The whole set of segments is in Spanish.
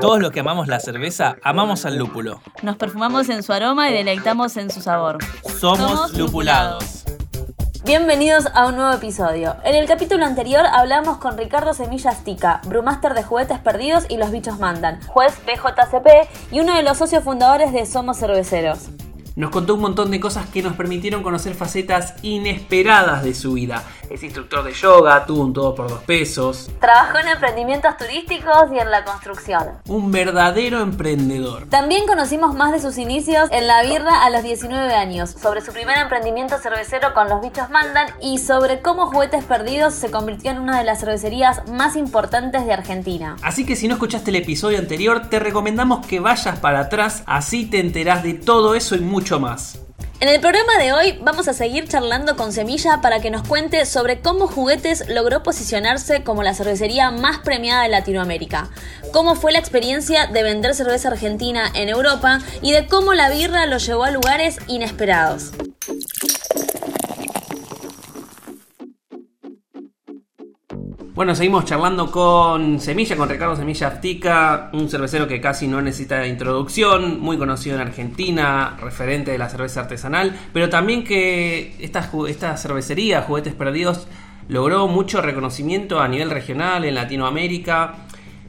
Todos los que amamos la cerveza, amamos al lúpulo. Nos perfumamos en su aroma y deleitamos en su sabor. Somos, Somos lupulados. Bienvenidos a un nuevo episodio. En el capítulo anterior hablamos con Ricardo Semillas Tica, brewmaster de Juguetes Perdidos y Los Bichos Mandan, juez BJCP y uno de los socios fundadores de Somos Cerveceros. Nos contó un montón de cosas que nos permitieron conocer facetas inesperadas de su vida. Es instructor de yoga, tuvo un todo por dos pesos. Trabajó en emprendimientos turísticos y en la construcción. Un verdadero emprendedor. También conocimos más de sus inicios en la birra a los 19 años, sobre su primer emprendimiento cervecero con Los Bichos Mandan y sobre cómo Juguetes Perdidos se convirtió en una de las cervecerías más importantes de Argentina. Así que si no escuchaste el episodio anterior, te recomendamos que vayas para atrás, así te enterás de todo eso y mucho más. En el programa de hoy vamos a seguir charlando con Semilla para que nos cuente sobre cómo Juguetes logró posicionarse como la cervecería más premiada de Latinoamérica, cómo fue la experiencia de vender cerveza argentina en Europa y de cómo la birra lo llevó a lugares inesperados. Bueno, seguimos charlando con Semilla, con Ricardo Semilla Aftica, un cervecero que casi no necesita introducción, muy conocido en Argentina, referente de la cerveza artesanal, pero también que esta, esta cervecería, Juguetes Perdidos, logró mucho reconocimiento a nivel regional en Latinoamérica.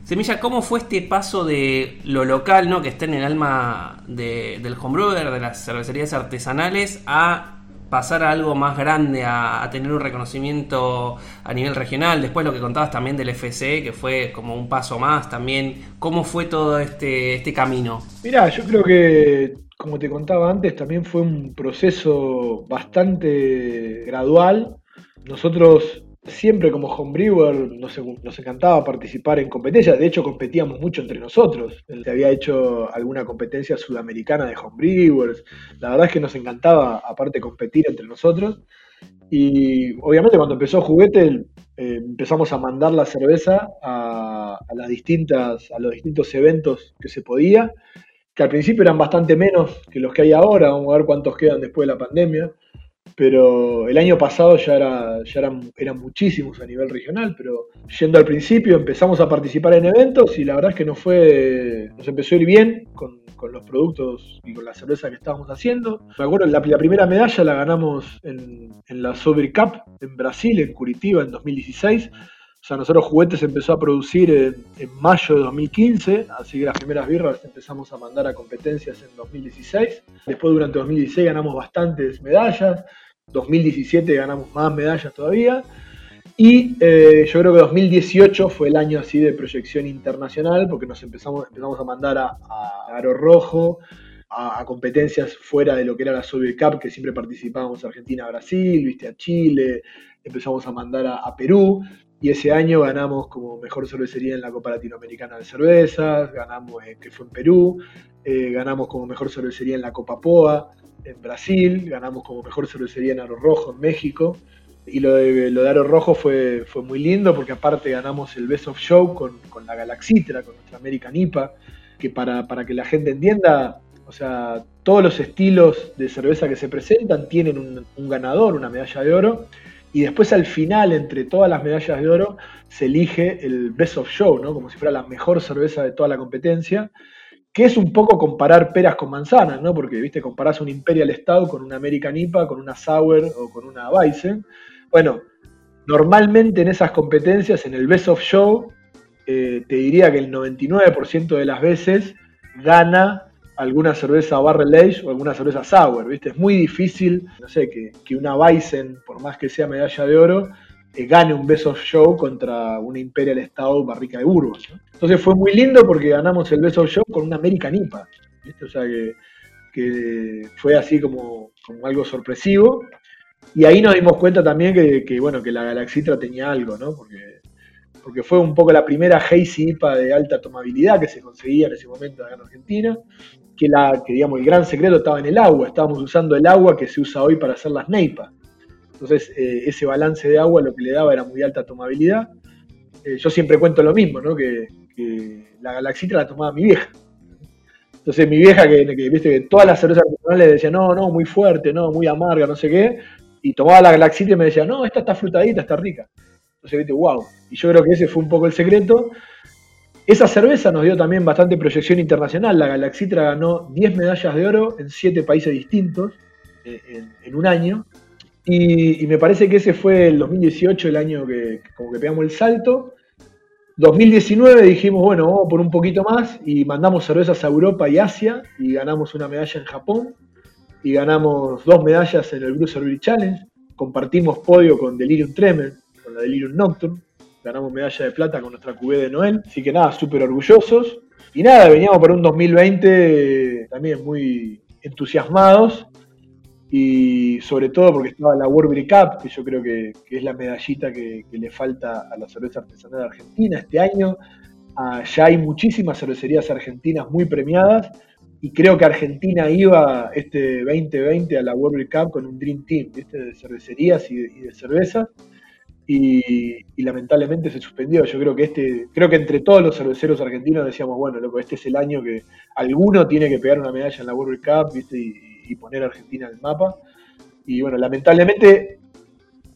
Semilla, ¿cómo fue este paso de lo local, ¿no? que está en el alma de, del homebrewer, de las cervecerías artesanales, a pasar a algo más grande, a, tener un reconocimiento a nivel regional. Después lo que contabas también del FC, que fue como un paso más también. ¿Cómo fue todo este, este camino? Mirá, yo creo que, como te contaba antes, también fue un proceso bastante gradual. Nosotros siempre como homebrewer nos, nos encantaba participar en competencias, de hecho competíamos mucho entre nosotros, se había hecho alguna competencia sudamericana de homebrewers, la verdad es que nos encantaba aparte competir entre nosotros. Y obviamente cuando empezó Juguete eh, empezamos a mandar la cerveza a, las distintas, a los distintos eventos que se podía, que al principio eran bastante menos que los que hay ahora, vamos a ver cuántos quedan después de la pandemia pero el año pasado ya, era, ya eran, eran muchísimos a nivel regional, pero yendo al principio empezamos a participar en eventos y la verdad es que nos fue, nos empezó a ir bien con, los productos y con la cerveza que estábamos haciendo. Me acuerdo, la, la primera medalla la ganamos en, la Sober Cup en Brasil, en Curitiba, en 2016. O sea, nosotros juguetes empezó a producir en, mayo de 2015, así que las primeras birras empezamos a mandar a competencias en 2016. Después durante 2016 ganamos bastantes medallas. 2017 ganamos más medallas todavía. Y eh, yo creo que 2018 fue el año así de proyección internacional, porque nos empezamos, empezamos a mandar a, Aro Rojo, a, competencias fuera de lo que era la Soviet Cup, que siempre participábamos Argentina, Brasil, viste a Chile, empezamos a mandar a, Perú, y ese año ganamos como mejor cervecería en la Copa Latinoamericana de Cervezas, ganamos, que fue en Perú, eh, ganamos como mejor cervecería en la Copa POA, en Brasil, ganamos como mejor cervecería en Aro Rojo en México. Y lo de, Aro Rojo fue, fue muy lindo porque aparte ganamos el Best of Show con, la Galaxitra, con nuestra American IPA, que para, para, que la gente entienda, o sea, todos los estilos de cerveza que se presentan tienen un ganador, una medalla de oro, y después al final, entre todas las medallas de oro, se elige el Best of Show, ¿no? Como si fuera la mejor cerveza de toda la competencia que es un poco comparar peras con manzanas, ¿no? Porque, viste, comparás un Imperial Stout con una American IPA, con una Sour o con una Weizen. Bueno, normalmente en esas competencias, en el Best of Show, eh, te diría que el 99% de las veces gana alguna cerveza Barrel Age o alguna cerveza Sour, ¿viste? Es muy difícil, no sé, que, que una Weizen, por más que sea medalla de oro, eh, gane un Best of Show contra una Imperial Stout barrica de Burgos. Entonces fue muy lindo porque ganamos el Best of Show con una American IPA. O sea que, fue así como, algo sorpresivo. Y ahí nos dimos cuenta también que, bueno, que la Galaxitra tenía algo, ¿no? Porque, porque fue un poco la primera Hazy IPA de alta tomabilidad que se conseguía en ese momento acá en Argentina. Que, la, que digamos, el gran secreto estaba en el agua. Estábamos usando el agua que se usa hoy para hacer las neipas. Entonces, eh, ese balance de agua lo que le daba era muy alta tomabilidad. Eh, yo siempre cuento lo mismo, ¿no? Que, la galaxita la tomaba mi vieja. Entonces, mi vieja, que, viste que todas las cervezas artesanales decía, no, no, muy fuerte, no, muy amarga, no sé qué. Y tomaba la galaxita y me decía, no, esta está frutadita, está rica. Entonces, viste, wow. Y yo creo que ese fue un poco el secreto. Esa cerveza nos dio también bastante proyección internacional. La Galaxitra ganó 10 medallas de oro en 7 países distintos eh, en, un año. Y, me parece que ese fue el 2018, el año que, como que pegamos el salto. 2019 dijimos, bueno, vamos por un poquito más y mandamos cervezas a Europa y Asia y ganamos una medalla en Japón y ganamos dos medallas en el Bruce Challenge. Compartimos podio con Delirium Tremor, con la Delirium Nocturne. Ganamos medalla de plata con nuestra QV de Noel. Así que nada, súper orgullosos. Y nada, veníamos para un 2020 también muy entusiasmados y sobre todo porque estaba la World Beer Cup, que yo creo que, es la medallita que, le falta a la cerveza artesanal de Argentina este año. Ah, ya hay muchísimas cervecerías argentinas muy premiadas y creo que Argentina iba este 2020 a la World Cup con un Dream Team de cervecerías y de, cervezas. Y, lamentablemente se suspendió. Yo creo que este, creo que entre todos los cerveceros argentinos decíamos, bueno, loco, este es el año que alguno tiene que pegar una medalla en la World Cup, ¿viste? Y, poner a Argentina en el mapa. Y bueno, lamentablemente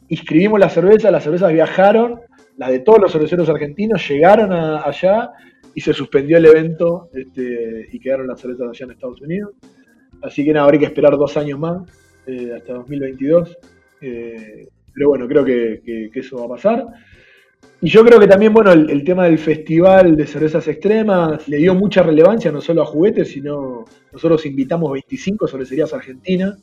inscribimos la cerveza, las cervezas viajaron, las de todos los cerveceros argentinos llegaron allá y se suspendió el evento este, y quedaron las cervezas allá en Estados Unidos. Así que nada, habrá que esperar dos años más, eh, hasta 2022. Eh, pero bueno, creo que, eso va a pasar. Y yo creo que también, bueno, el, tema del festival de cervezas extremas le dio mucha relevancia no solo a juguetes, sino nosotros invitamos 25 cervecerías argentinas,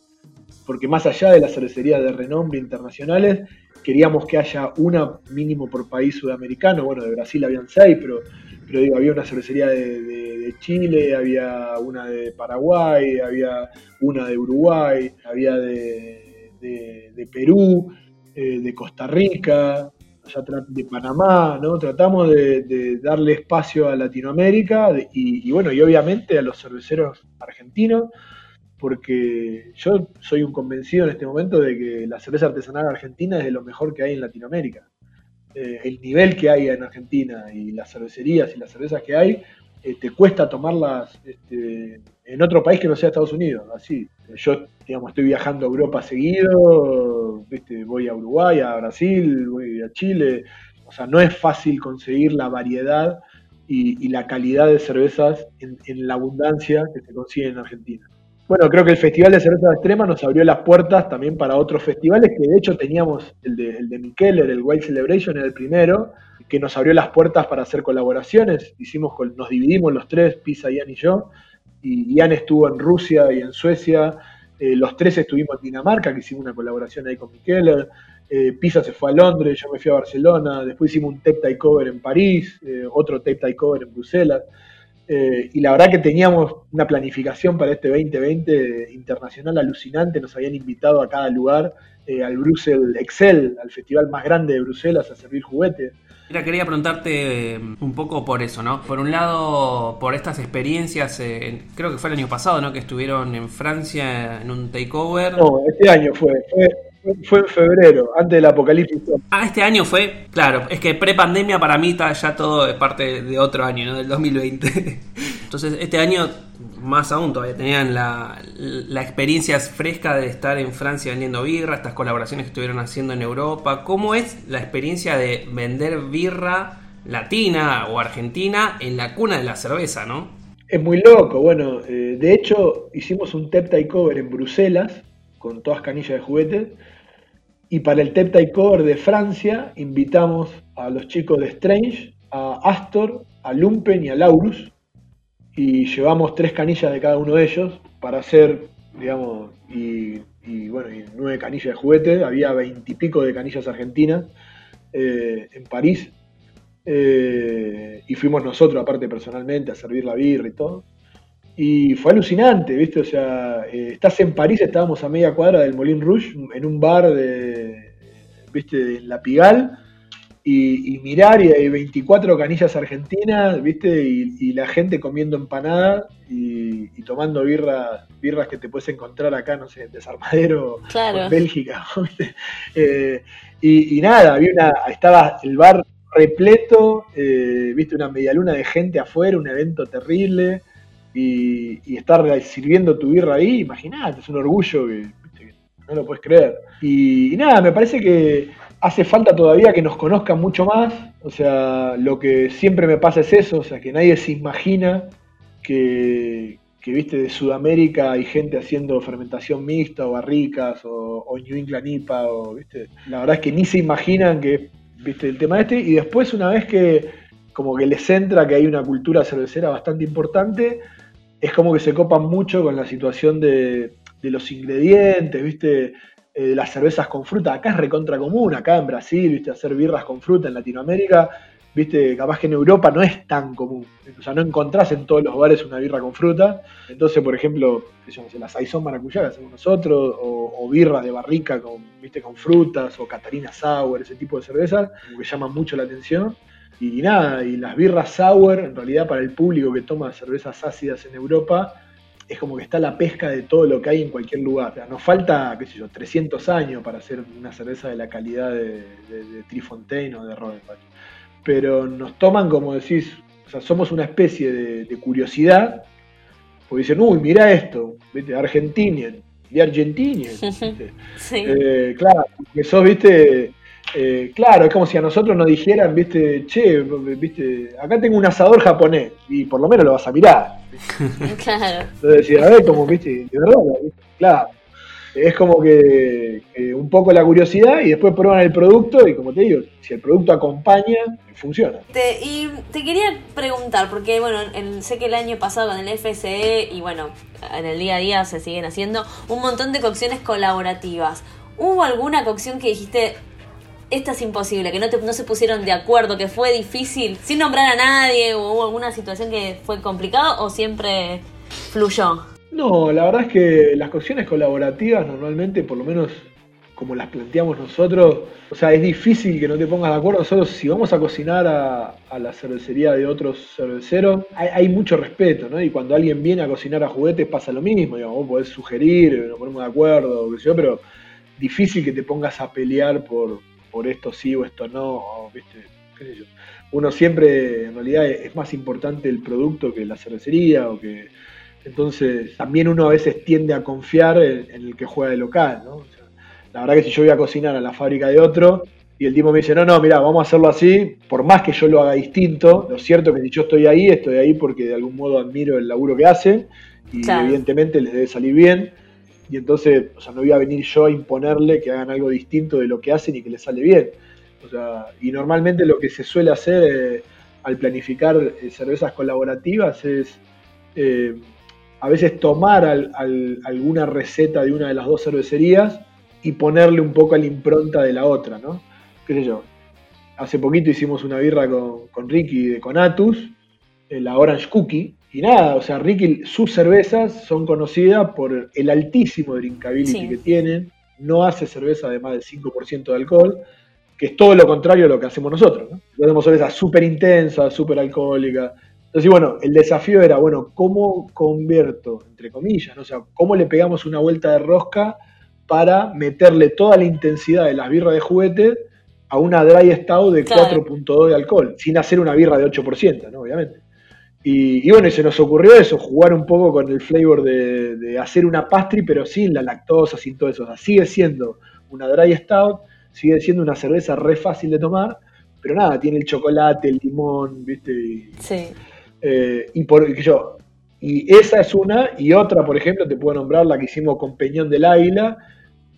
porque más allá de las cervecerías de renombre internacionales, queríamos que haya una mínimo por país sudamericano. Bueno, de Brasil habían seis, pero, pero digo, había una cervecería de, Chile, había una de Paraguay, había una de Uruguay, había de, de Perú, eh, de Costa Rica, de Panamá, ¿no? Tratamos de, darle espacio a Latinoamérica y, bueno, y obviamente a los cerveceros argentinos, porque yo soy un convencido en este momento de que la cerveza artesanal argentina es de lo mejor que hay en Latinoamérica. Eh, el nivel que hay en Argentina y las cervecerías y las cervezas que hay, eh, te cuesta tomarlas este, en otro país que no sea Estados Unidos, así. Yo, digamos, estoy viajando a Europa seguido, voy a Uruguay, a Brasil, voy a Chile. O sea, no es fácil conseguir la variedad y, la calidad de cervezas en, la abundancia que se consigue en Argentina. Bueno, creo que el Festival de Cerveza Extrema nos abrió las puertas también para otros festivales, que de hecho teníamos el de, el de Mikeller, el Wild Celebration, era el primero, que nos abrió las puertas para hacer colaboraciones. Hicimos, nos dividimos los tres, Pisa, Ian y yo, y Ian estuvo en Rusia y en Suecia, eh, los tres estuvimos en Dinamarca, que hicimos una colaboración ahí con Mikeller, eh, Pisa se fue a Londres, yo me fui a Barcelona, después hicimos un tape cover en París, eh, otro tape cover en Bruselas, y la verdad que teníamos una planificación para este 2020 internacional alucinante, nos habían invitado a cada lugar, al Brussels Excel, al festival más grande de Bruselas, a servir juguetes. Mira, quería preguntarte eh, un poco por eso, ¿no? Por un lado, por estas experiencias, eh, creo que fue el año pasado, ¿no? Que estuvieron en Francia en un takeover. No, este año fue, fue, en febrero, antes del apocalipsis. Ah, este año fue, claro, es que pre-pandemia para mí está ya todo de parte de otro año, ¿no? Del 2020. Entonces, este año más aún todavía tenían la, experiencia fresca de estar en Francia vendiendo birra, estas colaboraciones que estuvieron haciendo en Europa. ¿Cómo es la experiencia de vender birra latina o argentina en la cuna de la cerveza, no? Es muy loco, bueno, eh, de hecho hicimos un Tep Cover en Bruselas con todas canillas de juguetes y para el Tep Cover de Francia invitamos a los chicos de Strange, a Astor, a Lumpen y a Laurus y llevamos tres canillas de cada uno de ellos para hacer, digamos, y, bueno, y nueve canillas de juguete, había veintipico de canillas argentinas eh, en París, eh, y fuimos nosotros, aparte personalmente, a servir la birra y todo. Y fue alucinante, ¿viste? O sea, eh, estás en París, estábamos a media cuadra del Molin Rouge, en un bar de, ¿viste? En La Pigal, y, mirar y hay 24 canillas argentinas, ¿viste? Y, la gente comiendo empanadas y, tomando birras, birras que te puedes encontrar acá, no sé, en Desarmadero en Bélgica, eh, y, nada, había una, estaba el bar repleto, eh, viste, una medialuna de gente afuera, un evento terrible, y, estar sirviendo tu birra ahí, imagínate, es un orgullo que no lo puedes creer. Y, y nada, me parece que hace falta todavía que nos conozcan mucho más, o sea, lo que siempre me pasa es eso, o sea, que nadie se imagina que, que viste de Sudamérica hay gente haciendo fermentación mixta o barricas o, New England IPA o viste la verdad es que ni se imaginan que viste el tema este y después una vez que como que les entra que hay una cultura cervecera bastante importante es como que se copan mucho con la situación de, los ingredientes viste eh, las cervezas con fruta acá es recontra común acá en Brasil viste hacer birras con fruta en Latinoamérica viste, capaz que en Europa no es tan común. O sea, no encontrás en todos los bares una birra con fruta. Entonces, por ejemplo, las Saison maracuyá que hacemos nosotros, o, birra de barrica con, viste, con frutas, o Catarina Sour, ese tipo de cervezas, que llaman mucho la atención. Y, nada, y las birras sour, en realidad para el público que toma cervezas ácidas en Europa, es como que está la pesca de todo lo que hay en cualquier lugar. O sea, nos falta, qué sé yo, 300 años para hacer una cerveza de la calidad de, de, Trifontaine o de Rodenbach pero nos toman como decís, o sea, somos una especie de, curiosidad, porque dicen, uy, mira esto, ¿viste? Argentinian, y Argentinian. sí. Eh, claro, que sos, viste, eh, claro, es como si a nosotros nos dijeran, viste, che, viste, acá tengo un asador japonés, y por lo menos lo vas a mirar. claro. Entonces decir, a ver, como, viste, de verdad, claro es como que un poco la curiosidad y después prueban el producto y como te digo, si el producto acompaña, funciona. y te quería preguntar, porque bueno, sé que el año pasado con el FCE y bueno, en el día a día se siguen haciendo un montón de cocciones colaborativas. ¿Hubo alguna cocción que dijiste, esta es imposible, que no, no se pusieron de acuerdo, que fue difícil, sin nombrar a nadie, o hubo alguna situación que fue complicada o siempre fluyó? No, la verdad es que las cocciones colaborativas normalmente, por lo menos como las planteamos nosotros, o sea, es difícil que no te pongas de acuerdo. Nosotros, si vamos a cocinar a, la cervecería de otros cerveceros, hay, mucho respeto, ¿no? Y cuando alguien viene a cocinar a juguetes pasa lo mismo, digamos, vos podés sugerir, nos ponemos de acuerdo, pero difícil que te pongas a pelear por, por esto sí o esto no, ¿viste? ¿Qué sé yo? Uno siempre, en realidad, es más importante el producto que la cervecería o que entonces, también uno a veces tiende a confiar en, el que juega de local, ¿no? la verdad que si yo voy a cocinar a la fábrica de otro y el tipo me dice, no, no, mira, vamos a hacerlo así, por más que yo lo haga distinto, lo cierto es que si yo estoy ahí, estoy ahí porque de algún modo admiro el laburo que hacen y evidentemente les debe salir bien. Y entonces, o sea, no voy a venir yo a imponerle que hagan algo distinto de lo que hacen y que les sale bien. O sea, y normalmente lo que se suele hacer eh, al planificar eh, cervezas colaborativas es eh, a veces tomar alguna receta de una de las dos cervecerías y ponerle un poco a la impronta de la otra, ¿no? ¿Qué sé yo? Hace poquito hicimos una birra con, Ricky de Conatus, la Orange Cookie, y nada, o sea, Ricky, sus cervezas son conocidas por el altísimo drinkability que tienen, no hace cerveza de más del 5% de alcohol, que es todo lo contrario a lo que hacemos nosotros, ¿no? Tenemos cerveza súper intensa, súper alcohólica, entonces, bueno, el desafío era, bueno, ¿cómo convierto, entre comillas, ¿no? o sea, cómo le pegamos una vuelta de rosca para meterle toda la intensidad de las birras de juguete a una dry stout de 4.2 de alcohol, sin hacer una birra de 8%, ¿no? Obviamente. Y, bueno, y se nos ocurrió eso, jugar un poco con el flavor de, hacer una pastry, pero sin la lactosa, sin todo eso. O sea, sigue siendo una dry stout, sigue siendo una cerveza re fácil de tomar, pero nada, tiene el chocolate, el limón, ¿viste? sí. Eh, y por yo, y esa es una, y otra, por ejemplo, te puedo nombrar la que hicimos con Peñón del Águila.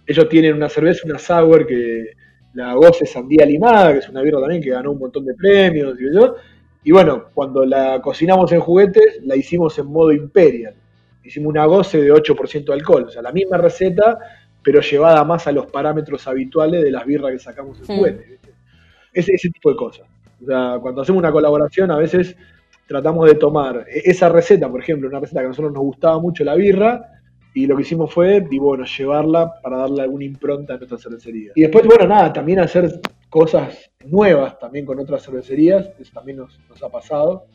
Ellos tienen una cerveza, una sour que la goce sandía limada, que es una birra también que ganó un montón de premios, y, yo. Y bueno, cuando la cocinamos en juguetes, la hicimos en modo imperial. Hicimos una goce de 8% de alcohol, o sea, la misma receta, pero llevada más a los parámetros habituales de las birras que sacamos en juguetes. Ese, ese tipo de cosas. O sea, cuando hacemos una colaboración, a veces tratamos de tomar e-, esa receta, por ejemplo, una receta que a nosotros nos gustaba mucho la birra, y lo que hicimos fue, y bueno, llevarla para darle alguna impronta a nuestra cervecería. Y después, bueno, nada, también hacer cosas nuevas también con otras cervecerías, eso también nos, ha pasado,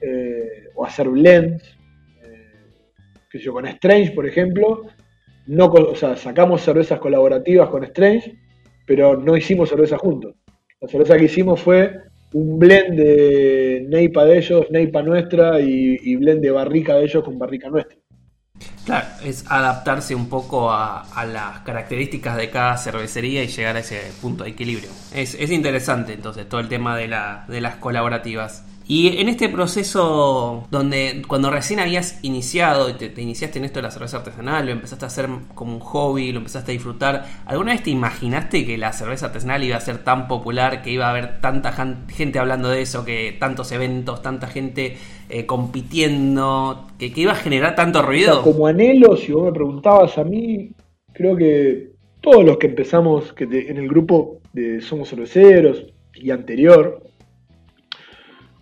eh, o hacer blends, eh, que yo con Strange, por ejemplo, no, o sea, sacamos cervezas colaborativas con Strange, pero no hicimos cerveza juntos. La cerveza que hicimos fue un blend de Neipa de ellos, Neipa nuestra y, blend de barrica de ellos con barrica nuestra. Claro, es adaptarse un poco a, a las características de cada cervecería y llegar a ese punto de equilibrio. Es, es interesante entonces todo el tema de, la, de las colaborativas. Y en este proceso donde cuando recién habías iniciado, te, te iniciaste en esto de la cerveza artesanal, lo empezaste a hacer como un hobby, lo empezaste a disfrutar, ¿alguna vez te imaginaste que la cerveza artesanal iba a ser tan popular, que iba a haber tanta gente hablando de eso, que tantos eventos, tanta gente eh, compitiendo, que, que iba a generar tanto O sea, ruido? como anhelo, si vos me preguntabas a mí, creo que todos los que empezamos que te- en el grupo de Somos Cerveceros y anterior,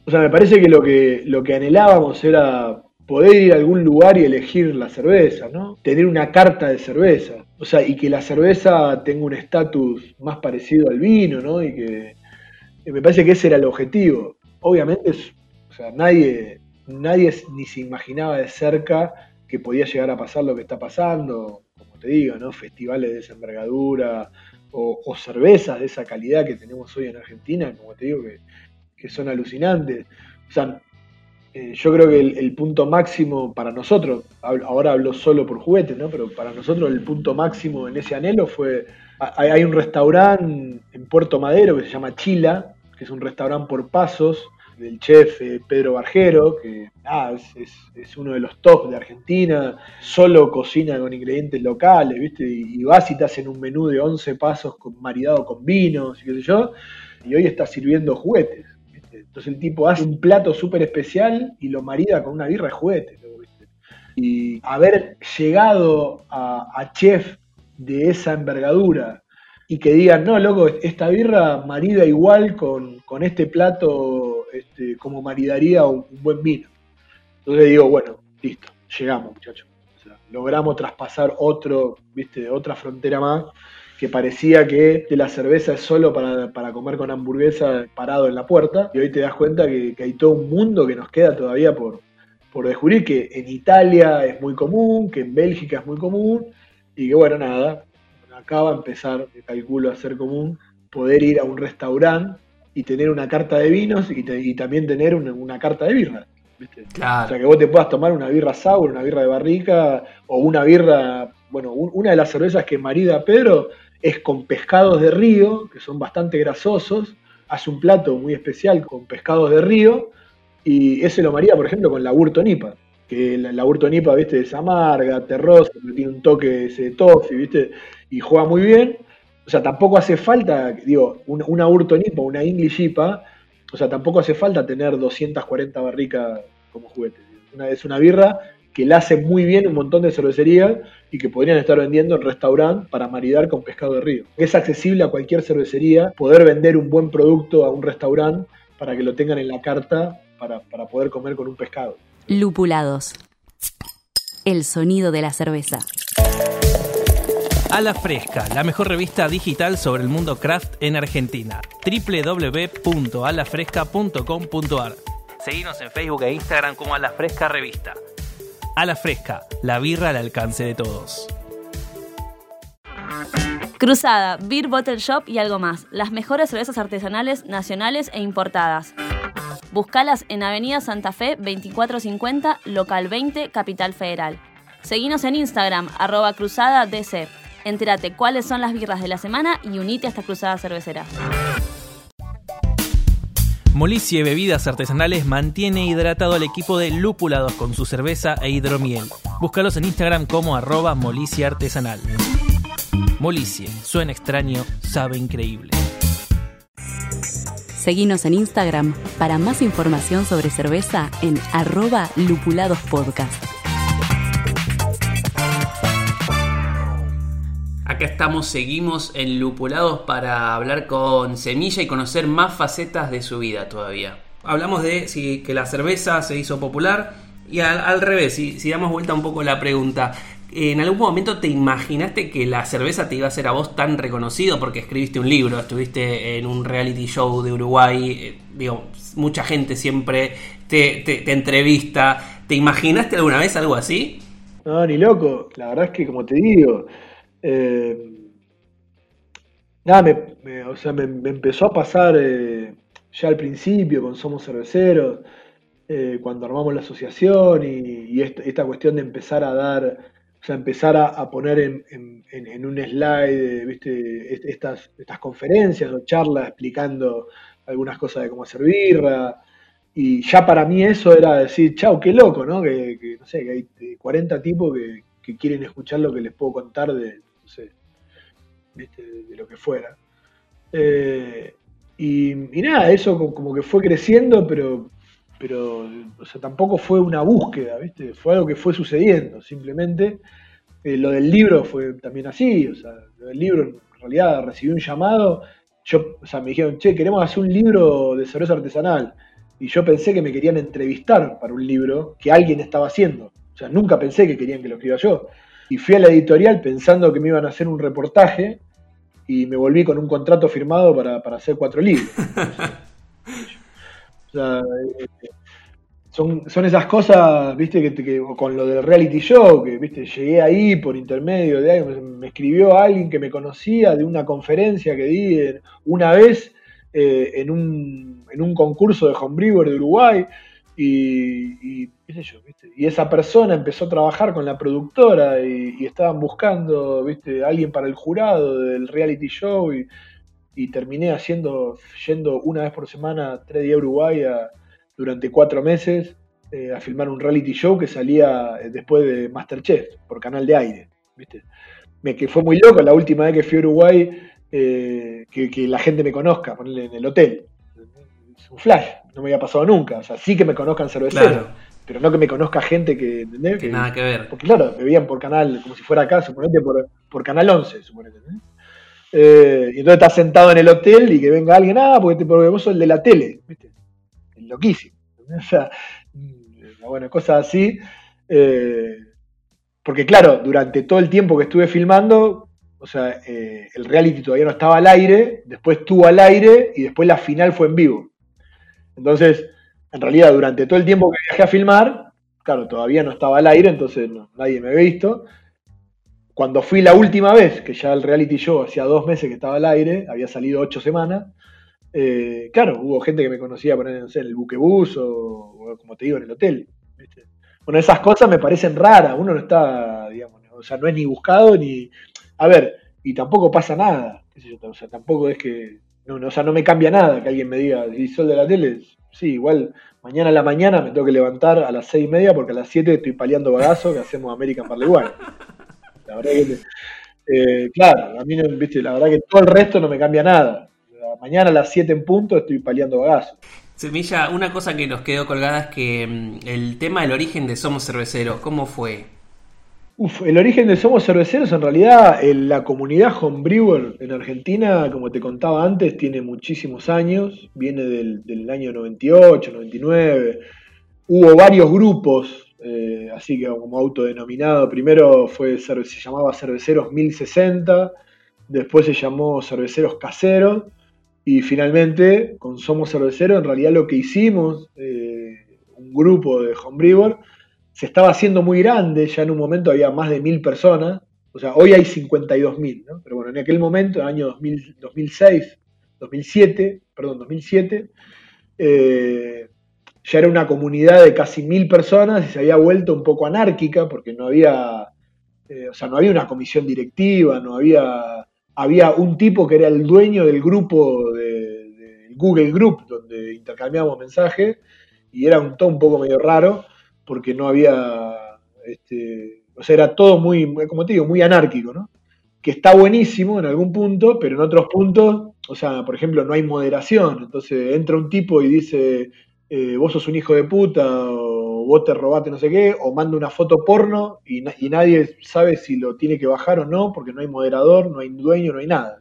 o sea, me parece que lo que, lo que anhelábamos era poder ir a algún lugar y elegir la cerveza, ¿no? Tener una carta de cerveza. O sea, y que la cerveza tenga un estatus más parecido al vino, ¿no? Y que me parece que ese era el objetivo. Obviamente, o sea, nadie, nadie ni se imaginaba de cerca que podía llegar a pasar lo que está pasando, como te digo, ¿no? Festivales de esa envergadura o, o cervezas de esa calidad que tenemos hoy en Argentina, como te digo, que, que son alucinantes. O sea, eh, yo creo que el, punto máximo para nosotros, ahora hablo solo por juguetes, ¿no? Pero para nosotros el punto máximo en ese anhelo fue, hay, hay un restaurante en Puerto Madero que se llama Chila, que es un restaurante por pasos del chef eh, Pedro Barjero, que ah, es, es- es uno de los top de Argentina, solo cocina con ingredientes locales, ¿viste? Y, y vas y te hacen un menú de 11 pasos con, maridado con vinos y qué sé yo, y hoy está sirviendo juguetes. Entonces el tipo hace un plato súper especial y lo marida con una birra de juguete. Y haber llegado a, a chef de esa envergadura y que digan, no, loco, esta birra marida igual con, con este plato este, como maridaría un, un buen vino. Entonces digo, bueno, listo, llegamos, muchachos. O sea, logramos traspasar otro, viste, otra frontera más que parecía que la cerveza es solo para, para comer con hamburguesa parado en la puerta. Y hoy te das cuenta que, que hay todo un mundo que nos queda todavía por, por descubrir, que en Italia es muy común, que en Bélgica es muy común, y que bueno, nada, acaba de empezar, calculo, a ser común poder ir a un restaurante y tener una carta de vinos y, te- y también tener una, una carta de birra. ¿viste? O Claro. sea, que vos te puedas tomar una birra sour, una birra de barrica o una birra, bueno, un- una de las cervezas que marida Pedro es con pescados de río, que son bastante grasosos, hace un plato muy especial con pescados de río y ese lo marida, por ejemplo, con la Burtonipa, que la, la Burtonipa, viste, es amarga, terrosa, pero tiene un toque ese toffee, viste, y juega muy bien. O sea, tampoco hace falta, digo, una, una Burtonipa, una English IPA, o sea, tampoco hace falta tener 240 barricas como juguete. Una, es una birra que la hace muy bien un montón de cervecerías y que podrían estar vendiendo en restaurante para maridar con pescado de río. Es accesible a cualquier cervecería poder vender un buen producto a un restaurante para que lo tengan en la carta para, para poder comer con un pescado. Lupulados. El sonido de la cerveza. A la Fresca, la mejor revista digital sobre el mundo craft en Argentina. www.alafresca.com.ar Seguinos en Facebook e Instagram como A la Fresca Revista. A la Fresca, la birra al alcance de todos. Cruzada, Beer Bottle Shop y algo más. Las mejores cervezas artesanales, nacionales e importadas. Buscalas en Avenida Santa Fe 2450, local 20, Capital Federal. Seguinos en Instagram, arroba cruzada DC. Entérate cuáles son las birras de la semana y unite a esta cruzada cervecera. Molicie Bebidas Artesanales mantiene hidratado al equipo de Lupulados con su cerveza e hidromiel. Búscalos en Instagram como arroba Molicie Artesanal. Molicie, suena extraño, sabe increíble. Seguinos en Instagram para más información sobre cerveza en arroba lupuladospodcast. Acá estamos, seguimos en Lupulados para hablar con Semilla y conocer más facetas de su vida todavía. Hablamos de si que la cerveza se hizo popular y al, al revés, si, si damos vuelta un poco la pregunta, ¿en algún momento te imaginaste que la cerveza te iba a hacer a vos tan reconocido porque escribiste un libro, estuviste en un reality show de Uruguay, eh, digo, mucha gente siempre te, te- te entrevista, ¿te imaginaste alguna vez algo así? No, ni loco. La verdad es que, como te digo, eh, nada, me, o sea, me, empezó a pasar eh, ya al principio con Somos Cerveceros. eh, cuando armamos la asociación y, esta, cuestión de empezar a dar, o sea, empezar a, poner en, un slide, ¿viste? Estas, estas conferencias o charlas explicando algunas cosas de cómo hacer birra. Y ya para mí eso era decir, chau, qué loco, ¿no? Que, no sé, que hay 40 tipos que, quieren escuchar lo que les puedo contar de, no sé, de lo que fuera. Eh, y, nada, eso como que fue creciendo, pero, pero o sea, tampoco fue una búsqueda, ¿viste? Fue algo que fue sucediendo, simplemente. Eh, lo del libro fue también así, o sea, lo del libro en realidad recibí un llamado, yo, o sea, me dijeron, che, queremos hacer un libro de cerveza artesanal. Y yo pensé que me querían entrevistar para un libro que alguien estaba haciendo. O sea, nunca pensé que querían que lo escriba yo. Y fui a la editorial pensando que me iban a hacer un reportaje y me volví con un contrato firmado para, hacer cuatro libros. o sea, eh, son, son, esas cosas, viste, que, con lo del reality show, que viste, llegué ahí por intermedio de alguien, me escribió alguien que me conocía de una conferencia que di una vez eh, en, un, en, un, concurso de homebrewer de Uruguay, y, esa persona empezó a trabajar con la productora y, estaban buscando ¿viste? alguien para el jurado del reality show y, terminé haciendo, yendo una vez por semana, tres días a Uruguay durante cuatro meses eh, a filmar un reality show que salía eh, después de Masterchef por canal de aire. ¿viste? Que fue muy loco la última vez que fui a Uruguay eh, que, la gente me conozca, ponerle en el hotel. Es un flash, no me había pasado nunca. O sea, sí que me conozcan cerveceros pero no que me conozca gente que, ¿entendés? Que, nada que ver. Porque claro, me veían por canal, como si fuera acá, suponete por, por canal 11, suponete. Eh, y entonces estás sentado en el hotel y que venga alguien, ah, porque, vos sos el de la tele, ¿viste? Loquísimo. O sea, mm, bueno, cosas así. Eh, porque claro, durante todo el tiempo que estuve filmando, o sea, eh, el reality todavía no estaba al aire, después estuvo al aire y después la final fue en vivo. Entonces, en realidad durante todo el tiempo que viajé a filmar, claro, todavía no estaba al aire, entonces nadie me había visto. Cuando fui la última vez, que ya el reality show hacía dos meses que estaba al aire, había salido ocho semanas, eh, claro, hubo gente que me conocía poner en el buquebús o, como te digo, en el hotel. Bueno, esas cosas me parecen raras, uno no está, digamos, o sea, no es ni buscado ni... A ver, y tampoco pasa nada, o sea, tampoco es que, no, o sea, no me cambia nada que alguien me diga, ¿y sol de la tele? Sí, igual mañana a la mañana me tengo que levantar a las seis y media porque a las 7 estoy paliando bagazo que hacemos American igual. La verdad que, eh, claro, a mí ¿viste? la verdad que todo el resto no me cambia nada. Mañana a las 7 en punto estoy paliando bagazo. Semilla, una cosa que nos quedó colgada es que mm, el tema del origen de Somos Cerveceros, ¿cómo fue? Uf, el origen de Somos Cerveceros, en realidad, la comunidad homebrewer en Argentina, como te contaba antes, tiene muchísimos años, viene del, año 98, 99. Hubo varios grupos, eh, así que como autodenominado. Primero fue, se llamaba Cerveceros 1060, después se llamó Cerveceros Caseros, y finalmente, con Somos Cerveceros, en realidad lo que hicimos, eh, un grupo de homebrewer, se estaba haciendo muy grande, ya en un momento había más de mil personas, o sea, hoy hay 52.000, ¿no? Pero bueno, en aquel momento, en el año 2006, 2007, perdón, 2007, eh, ya era una comunidad de casi mil personas y se había vuelto un poco anárquica porque no había, eh, o sea, no había una comisión directiva, no había, había un tipo que era el dueño del grupo de, Google Group donde intercambiábamos mensajes y era un todo un poco medio raro porque no había, este, o sea, era todo muy, como te digo, muy anárquico, ¿no? Que está buenísimo en algún punto, pero en otros puntos, o sea, por ejemplo, no hay moderación. Entonces entra un tipo y dice, eh, vos sos un hijo de puta, o vos te robaste no sé qué, o manda una foto porno y, nadie sabe si lo tiene que bajar o no, porque no hay moderador, no hay dueño, no hay nada.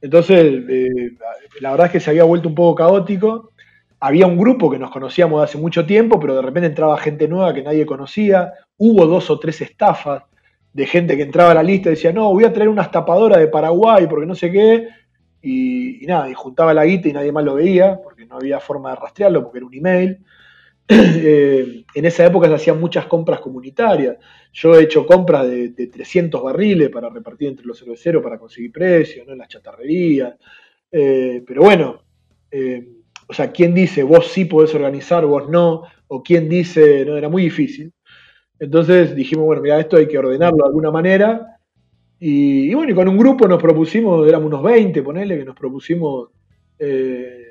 Entonces, eh, la verdad es que se había vuelto un poco caótico había un grupo que nos conocíamos de hace mucho tiempo, pero de repente entraba gente nueva que nadie conocía. Hubo dos o tres estafas de gente que entraba a la lista y decía, no, voy a traer unas tapadoras de Paraguay porque no sé qué. Y, nada, y juntaba la guita y nadie más lo veía, porque no había forma de rastrearlo, porque era un email. Eh, en esa época se hacían muchas compras comunitarias. Yo he hecho compras de, 300 barriles para repartir entre los cerveceros para conseguir precios, ¿no? en las chatarrerías. Eh, pero bueno, eh, o sea, quién dice vos sí podés organizar, vos no, o quién dice, no, era muy difícil. Entonces dijimos, bueno, mira, esto hay que ordenarlo de alguna manera. Y, bueno, y con un grupo nos propusimos, éramos unos 20, ponele, que nos propusimos eh,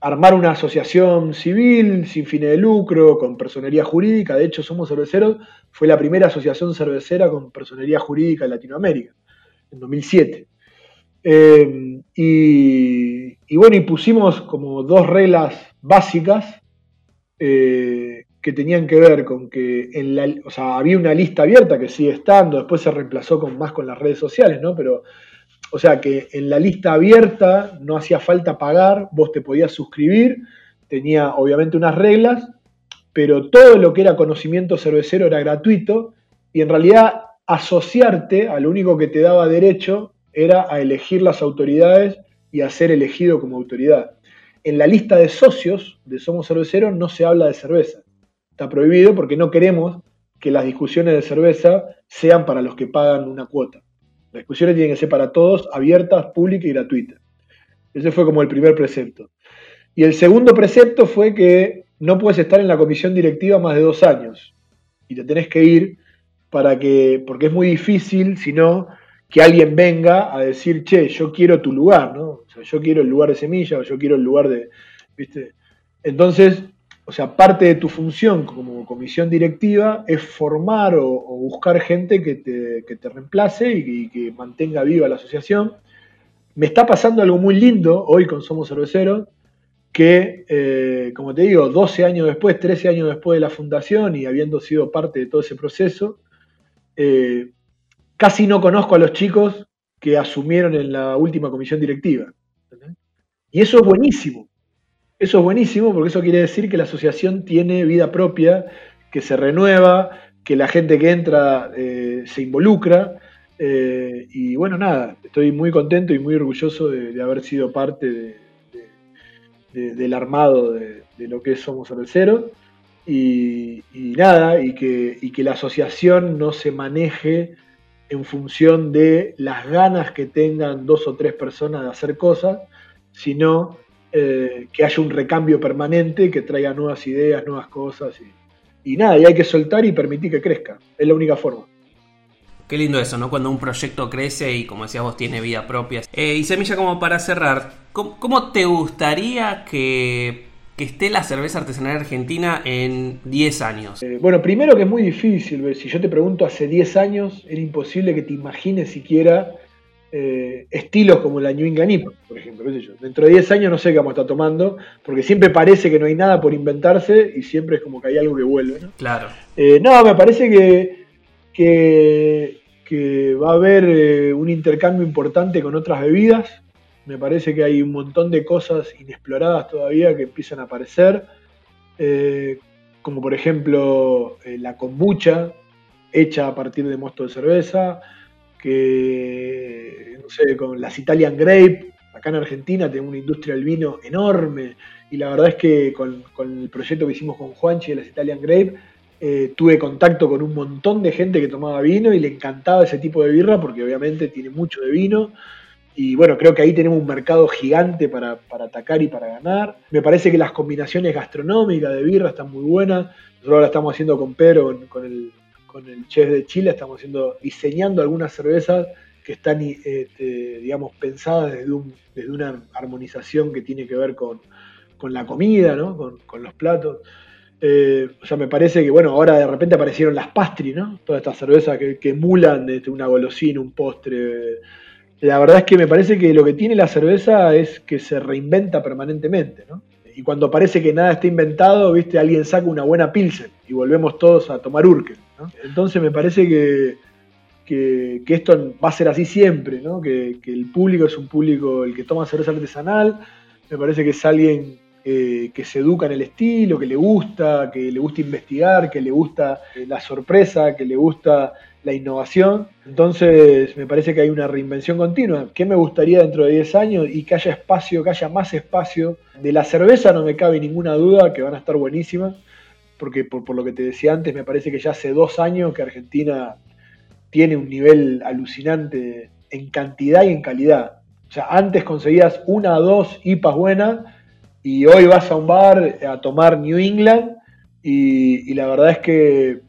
armar una asociación civil sin fines de lucro, con personería jurídica. De hecho, Somos Cerveceros fue la primera asociación cervecera con personería jurídica en Latinoamérica, en 2007. Eh, y, bueno, y pusimos como dos reglas básicas eh, que tenían que ver con que o sea, había una lista abierta que sigue estando, después se reemplazó con más con las redes sociales, ¿no? Pero, o sea, que en la lista abierta no hacía falta pagar, vos te podías suscribir, tenía obviamente unas reglas, pero todo lo que era conocimiento cervecero era gratuito y en realidad asociarte a lo único que te daba derecho era a elegir las autoridades y a ser elegido como autoridad. En la lista de socios de Somos Cerveceros no se habla de cerveza. Está prohibido porque no queremos que las discusiones de cerveza sean para los que pagan una cuota. Las discusiones tienen que ser para todos, abiertas, públicas y gratuitas. Ese fue como el primer precepto. Y el segundo precepto fue que no puedes estar en la comisión directiva más de dos años. Y te tenés que ir para que, porque es muy difícil, si no, que alguien venga a decir, che, yo quiero tu lugar, ¿no? O sea, yo quiero el lugar de semilla o yo quiero el lugar de, ¿viste? Entonces, o sea, parte de tu función como comisión directiva es formar o, buscar gente que te, reemplace y, que mantenga viva la asociación. Me está pasando algo muy lindo hoy con Somos Cerveceros, que, eh, como te digo, 12 años después, 13 años después de la fundación y habiendo sido parte de todo ese proceso, eh, casi no conozco a los chicos que asumieron en la última comisión directiva. Y eso es buenísimo. Eso es buenísimo porque eso quiere decir que la asociación tiene vida propia, que se renueva, que la gente que entra eh, se involucra. Eh, y bueno, nada, estoy muy contento y muy orgulloso de, haber sido parte del armado de, lo que Somos Cerveceros. Y, y nada, y que la asociación no se maneje en función de las ganas que tengan dos o tres personas de hacer cosas, sino eh, que haya un recambio permanente que traiga nuevas ideas, nuevas cosas. Y, nada, y hay que soltar y permitir que crezca. Es la única forma. Qué lindo eso, ¿no? Cuando un proyecto crece y, como decías vos, tiene vida propia. Eh, y Semilla, como para cerrar, ¿cómo te gustaría que que esté la cerveza artesanal argentina en 10 años? Eh, bueno, primero que es muy difícil, si yo te pregunto hace 10 años, era imposible que te imagines siquiera eh, estilos como la New England IPA, por ejemplo. Dentro de 10 años no sé qué vamos a estar tomando, porque siempre parece que no hay nada por inventarse y siempre es como que hay algo que vuelve. ¿no? Claro. Eh, no, me parece que, que, que va a haber un intercambio importante con otras bebidas. Me parece que hay un montón de cosas inexploradas todavía que empiezan a aparecer, eh, como por ejemplo eh, la kombucha hecha a partir de mosto de cerveza, que no sé, con las Italian Grape, acá en Argentina tenemos una industria del vino enorme y la verdad es que con, el proyecto que hicimos con Juanchi de las Italian Grape, eh, tuve contacto con un montón de gente que tomaba vino y le encantaba ese tipo de birra porque obviamente tiene mucho de vino y bueno, creo que ahí tenemos un mercado gigante para, atacar y para ganar. Me parece que las combinaciones gastronómicas de birra están muy buenas. Nosotros ahora estamos haciendo con Pedro, con el, con el chef de Chile, estamos haciendo, diseñando algunas cervezas que están, este, digamos, pensadas desde, desde, una armonización que tiene que ver con, la comida, ¿no? con, los platos. Eh, o sea, me parece que, bueno, ahora de repente aparecieron las pastry, ¿no? Todas estas cervezas que, que emulan este, una golosina, un postre la verdad es que me parece que lo que tiene la cerveza es que se reinventa permanentemente, ¿no? Y cuando parece que nada está inventado, viste, alguien saca una buena pilsen y volvemos todos a tomar Urkel, ¿no? Entonces me parece que, que, esto va a ser así siempre, ¿no? Que, el público es un público, el que toma cerveza artesanal, me parece que es alguien eh, que se educa en el estilo, que le gusta, que le gusta investigar, que le gusta eh, la sorpresa, que le gusta la innovación. Entonces, me parece que hay una reinvención continua. ¿Qué me gustaría dentro de 10 años? Y que haya espacio, que haya más espacio. De la cerveza no me cabe ninguna duda que van a estar buenísimas, porque por, lo que te decía antes, me parece que ya hace dos años que Argentina tiene un nivel alucinante en cantidad y en calidad. O sea, antes conseguías una o dos IPAs buenas Y hoy vas a un bar a tomar New England y la verdad es que,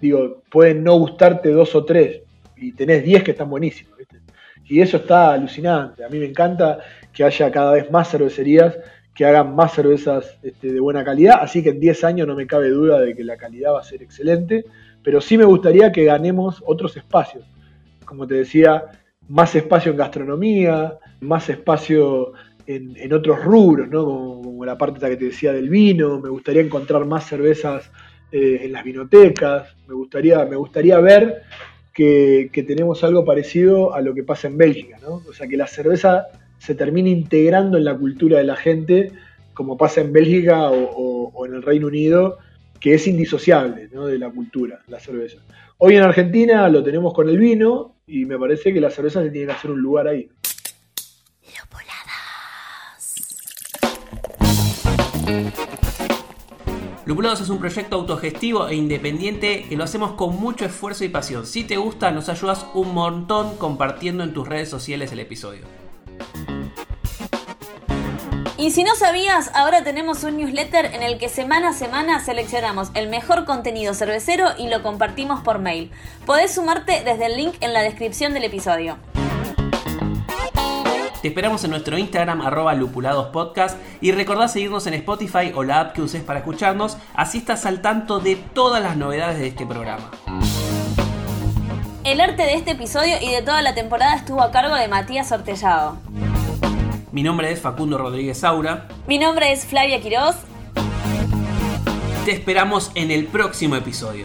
digo, pueden no gustarte dos o tres y tenés diez que están buenísimos. ¿viste? Y eso está alucinante. A mí me encanta que haya cada vez más cervecerías que hagan más cervezas este, de buena calidad. Así que en 10 años no me cabe duda de que la calidad va a ser excelente. Pero sí me gustaría que ganemos otros espacios. Como te decía, más espacio en gastronomía, más espacio en, en otros rubros, ¿no? Como, como, la parte que te decía del vino. Me gustaría encontrar más cervezas eh, en las vinotecas. Me gustaría, me gustaría ver que, tenemos algo parecido a lo que pasa en Bélgica, ¿no? O sea, que la cerveza se termine integrando en la cultura de la gente, como pasa en Bélgica o, en el Reino Unido, que es indisociable ¿no? de la cultura, la cerveza. Hoy en Argentina lo tenemos con el vino y me parece que la cerveza se tiene que hacer un lugar ahí. Lupulados es un proyecto autogestivo e independiente que lo hacemos con mucho esfuerzo y pasión. Si te gusta, nos ayudas un montón compartiendo en tus redes sociales el episodio. Y si no sabías, ahora tenemos un newsletter en el que semana a semana seleccionamos el mejor contenido cervecero y lo compartimos por mail. Podés sumarte desde el link en la descripción del episodio. Te esperamos en nuestro Instagram arroba lupuladospodcast y recordá seguirnos en Spotify o la app que uses para escucharnos, así estás al tanto de todas las novedades de este programa. El arte de este episodio y de toda la temporada estuvo a cargo de Matías Ortellado. Mi nombre es Facundo Rodríguez Saura. Mi nombre es Flavia Quiroz. Te esperamos en el próximo episodio.